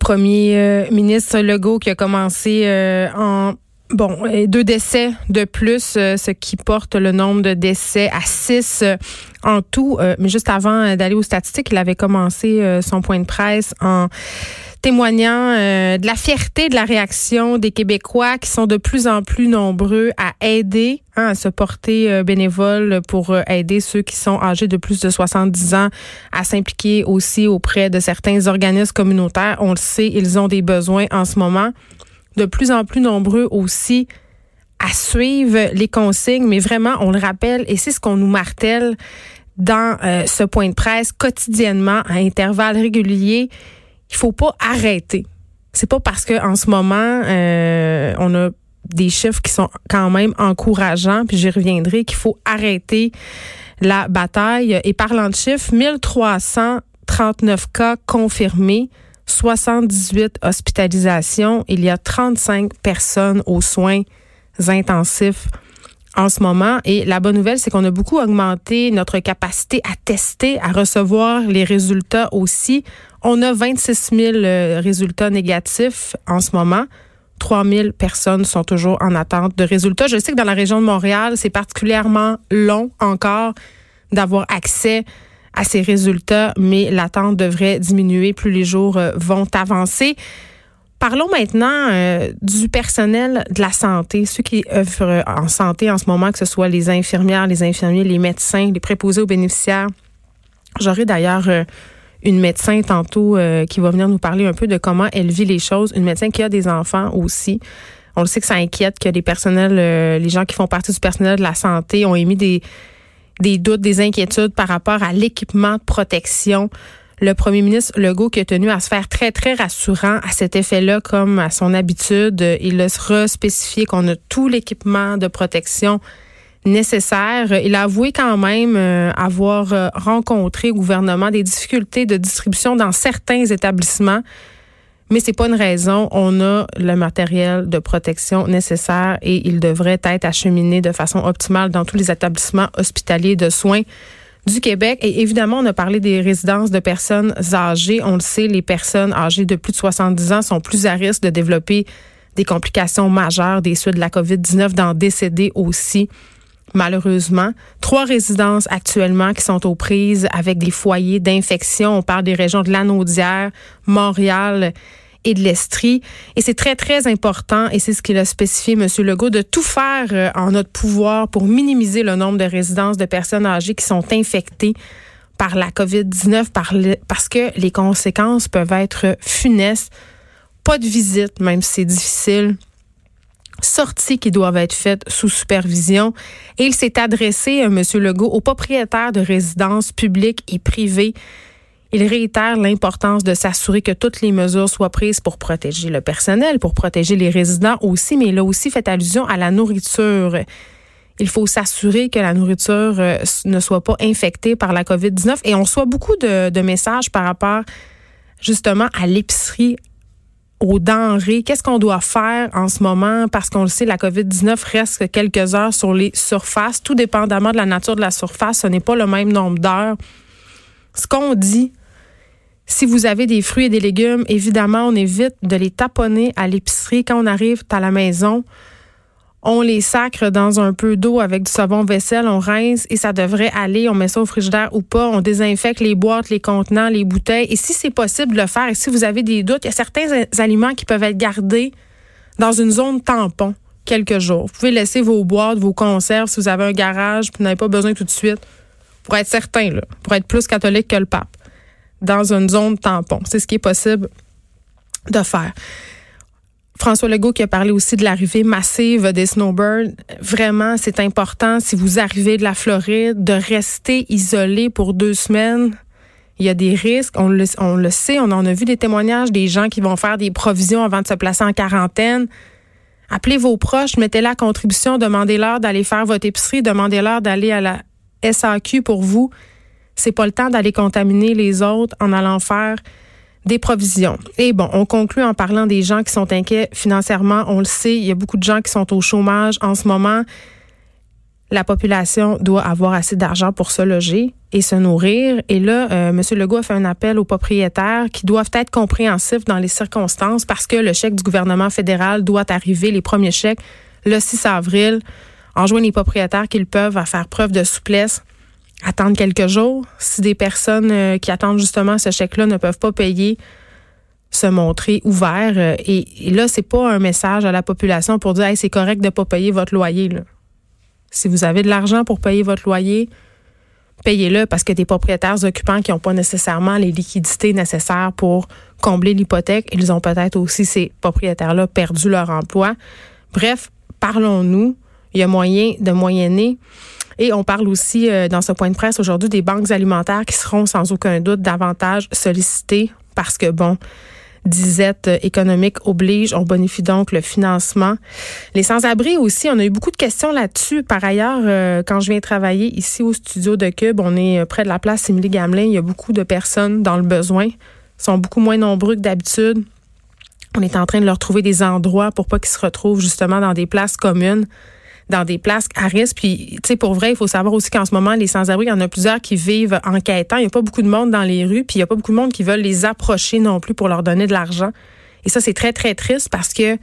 Premier euh, ministre Legault qui a commencé euh, en Bon, deux décès de plus, euh, ce qui porte le nombre de décès à six en tout. mais juste avant d'aller aux statistiques, il avait commencé son point de presse en témoignant euh, de la fierté de la réaction des Québécois qui sont de plus en plus nombreux à aider, hein, à se porter euh, bénévole pour euh, aider ceux qui sont âgés de plus de 70 ans à s'impliquer aussi auprès de certains organismes communautaires. On le sait, ils ont des besoins en ce moment. De plus en plus nombreux aussi à suivre les consignes, mais vraiment, on le rappelle, et c'est ce qu'on nous martèle dans ce point de presse quotidiennement à intervalles réguliers il faut pas arrêter. C'est pas parce que en ce moment euh, on a des chiffres qui sont quand même encourageants, puis j'y reviendrai qu'il faut arrêter la bataille. Et parlant de chiffres, 1339 cas confirmés, 78 hospitalisations. Il y a 35 personnes aux soins intensifs en ce moment. Et la bonne nouvelle, c'est qu'on a beaucoup augmenté notre capacité à tester, à recevoir les résultats aussi. On a 26 000 euh, résultats négatifs en ce moment. 3 000 personnes sont toujours en attente de résultats. Je sais que dans la région de Montréal, c'est particulièrement long encore d'avoir accès à ces résultats, mais l'attente devrait diminuer plus les jours euh, vont avancer. Parlons maintenant euh, du personnel de la santé, ceux qui œuvrent en santé en ce moment, que ce soit les infirmières, les infirmiers, les médecins, les préposés aux bénéficiaires. J'aurai d'ailleurs une médecin tantôt euh, qui va venir nous parler un peu de comment elle vit les choses, une médecin qui a des enfants aussi. On le sait que ça inquiète que les personnels, euh, les gens qui font partie du personnel de la santé ont émis des, des doutes, des inquiétudes par rapport à l'équipement de protection. Le premier ministre Legault qui a tenu à se faire très, très rassurant à cet effet-là, comme à son habitude. Il a spécifié qu'on a tout l'équipement de protection nécessaire. Il a avoué quand même euh, avoir euh, rencontré au gouvernement des difficultés de distribution dans certains établissements. Mais c'est pas une raison. On a le matériel de protection nécessaire et il devrait être acheminé de façon optimale dans tous les établissements hospitaliers de soins du Québec. Et évidemment, on a parlé des résidences de personnes âgées. On le sait, les personnes âgées de plus de 70 ans sont plus à risque de développer des complications majeures des suites de la COVID-19, d'en décéder aussi malheureusement. Trois résidences actuellement qui sont aux prises avec des foyers d'infection. On parle des régions de Lanaudière, Montréal et de l'Estrie. Et c'est très, très important, et c'est ce qu'il a spécifié, M. Legault, de tout faire euh, en notre pouvoir pour minimiser le nombre de résidences de personnes âgées qui sont infectées par la COVID-19 parce que les conséquences peuvent être funestes. Pas de visite, même si c'est difficile sorties qui doivent être faites sous supervision. Et il s'est adressé, M. Legault, aux propriétaires de résidences publiques et privées. Il réitère l'importance de s'assurer que toutes les mesures soient prises pour protéger le personnel, pour protéger les résidents aussi, mais il a aussi fait allusion à la nourriture. Il faut s'assurer que la nourriture euh, ne soit pas infectée par la COVID-19. Et on reçoit beaucoup de, de messages par rapport justement à l'épicerie aux denrées, qu'est-ce qu'on doit faire en ce moment? Parce qu'on le sait, la COVID-19 reste quelques heures sur les surfaces, tout dépendamment de la nature de la surface, ce n'est pas le même nombre d'heures. Ce qu'on dit, si vous avez des fruits et des légumes, évidemment, on évite de les taponner à l'épicerie quand on arrive à la maison on les sacre dans un peu d'eau avec du savon vaisselle, on rince et ça devrait aller. On met ça au frigidaire ou pas. On désinfecte les boîtes, les contenants, les bouteilles. Et si c'est possible de le faire, et si vous avez des doutes, il y a certains aliments qui peuvent être gardés dans une zone tampon quelques jours. Vous pouvez laisser vos boîtes, vos conserves si vous avez un garage, puis vous n'avez pas besoin tout de suite. Pour être certain, pour être plus catholique que le pape, dans une zone tampon. C'est ce qui est possible de faire. François Legault qui a parlé aussi de l'arrivée massive des snowbirds. Vraiment, c'est important si vous arrivez de la Floride de rester isolé pour deux semaines. Il y a des risques, on le, sait, on en a vu des témoignages des gens qui vont faire des provisions avant de se placer en quarantaine. Appelez vos proches, mettez la contribution, demandez-leur d'aller faire votre épicerie, demandez-leur d'aller à la SAQ pour vous. C'est pas le temps d'aller contaminer les autres en allant faire des provisions. Et bon, on conclut en parlant des gens qui sont inquiets financièrement. On le sait, il y a beaucoup de gens qui sont au chômage en ce moment. La population doit avoir assez d'argent pour se loger et se nourrir. Et là, euh, M. Legault a fait un appel aux propriétaires qui doivent être compréhensifs dans les circonstances parce que le chèque du gouvernement fédéral doit arriver, les premiers chèques, le 6 avril. Enjoignent les propriétaires qu'ils peuvent à faire preuve de souplesse attendre quelques jours. Si des personnes euh, qui attendent justement ce chèque-là ne peuvent pas payer, se montrer ouverts. Euh, et, et, là, c'est pas un message à la population pour dire c'est correct de pas payer votre loyer. Si vous avez de l'argent pour payer votre loyer, payez-le parce que des propriétaires occupants qui n'ont pas nécessairement les liquidités nécessaires pour combler l'hypothèque, ils ont peut-être aussi ces propriétaires-là perdu leur emploi. Bref, parlons-nous. Il y a moyen de moyenner. Et on parle aussi euh, dans ce point de presse aujourd'hui des banques alimentaires qui seront sans aucun doute davantage sollicitées parce que, bon, disette économique oblige. On bonifie donc le financement. Les sans-abri aussi, on a eu beaucoup de questions là-dessus. Par ailleurs, euh, quand je viens travailler ici au studio de Cube, on est près de la place Émilie Gamelin. Il y a beaucoup de personnes dans le besoin. Ils sont beaucoup moins nombreux que d'habitude. On est en train de leur trouver des endroits pour pas qu'ils se retrouvent justement dans des places communes dans des places à risque. Puis, tu sais, pour vrai, il faut savoir aussi qu'en ce moment, les sans-abri, il y en a plusieurs qui vivent en quêtant. Il n'y a pas beaucoup de monde dans les rues, puis il n'y a pas beaucoup de monde qui veulent les approcher non plus pour leur donner de l'argent. Et ça, c'est très, très triste parce que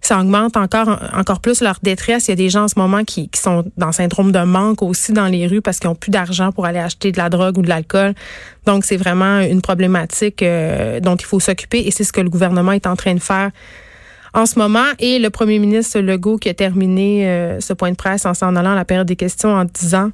ça augmente encore, encore plus leur détresse. Il y a des gens en ce moment qui, qui sont dans syndrome de manque aussi dans les rues parce qu'ils n'ont plus d'argent pour aller acheter de la drogue ou de l'alcool. Donc, c'est vraiment une problématique euh, dont il faut s'occuper et c'est ce que le gouvernement est en train de faire en ce moment. Et le premier ministre Legault qui a terminé euh, ce point de presse en s'en allant à la période des questions en disant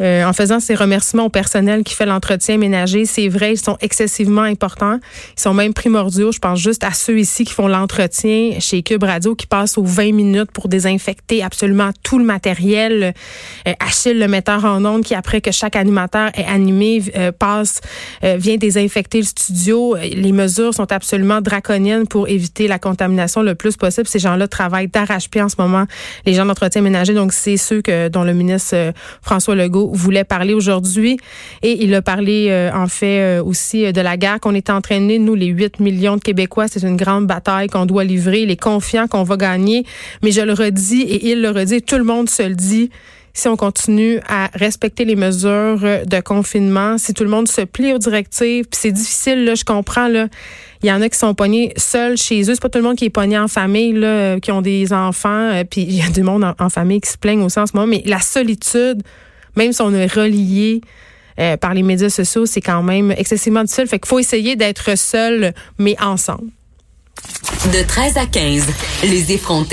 euh, en faisant ses remerciements au personnel qui fait l'entretien ménager. C'est vrai, ils sont excessivement importants. Ils sont même primordiaux. Je pense juste à ceux ici qui font l'entretien chez Cube Radio, qui passent aux 20 minutes pour désinfecter absolument tout le matériel. Euh, Achille, le metteur en ondes, qui après que chaque animateur est animé, euh, passe, vient désinfecter le studio. Les mesures sont absolument draconiennes pour éviter la contamination le plus possible. Ces gens-là travaillent d'arrache-pied en ce moment, les gens d'entretien ménager. Donc, c'est ceux que, dont le ministre François Legault voulait parler aujourd'hui. Et il a parlé, euh, en fait, euh, aussi euh, de la guerre qu'on est en train de mener, nous, les 8 millions de Québécois. C'est une grande bataille qu'on doit livrer. Il est confiant qu'on va gagner. Mais je le redis et il le redit, tout le monde se le dit si on continue à respecter les mesures de confinement, si tout le monde se plie aux directives, puis c'est difficile, là, je comprends, là. Il y en a qui sont pognés seuls chez eux. C'est pas tout le monde qui est pogné en famille, là, qui ont des enfants. Puis il y a du monde en, en famille qui se plaignent aussi en ce moment. Mais la solitude, même si on est relié euh, par les médias sociaux, c'est quand même excessivement difficile. Fait qu'il faut essayer d'être seul, mais ensemble. De 13 à 15, les effrontés.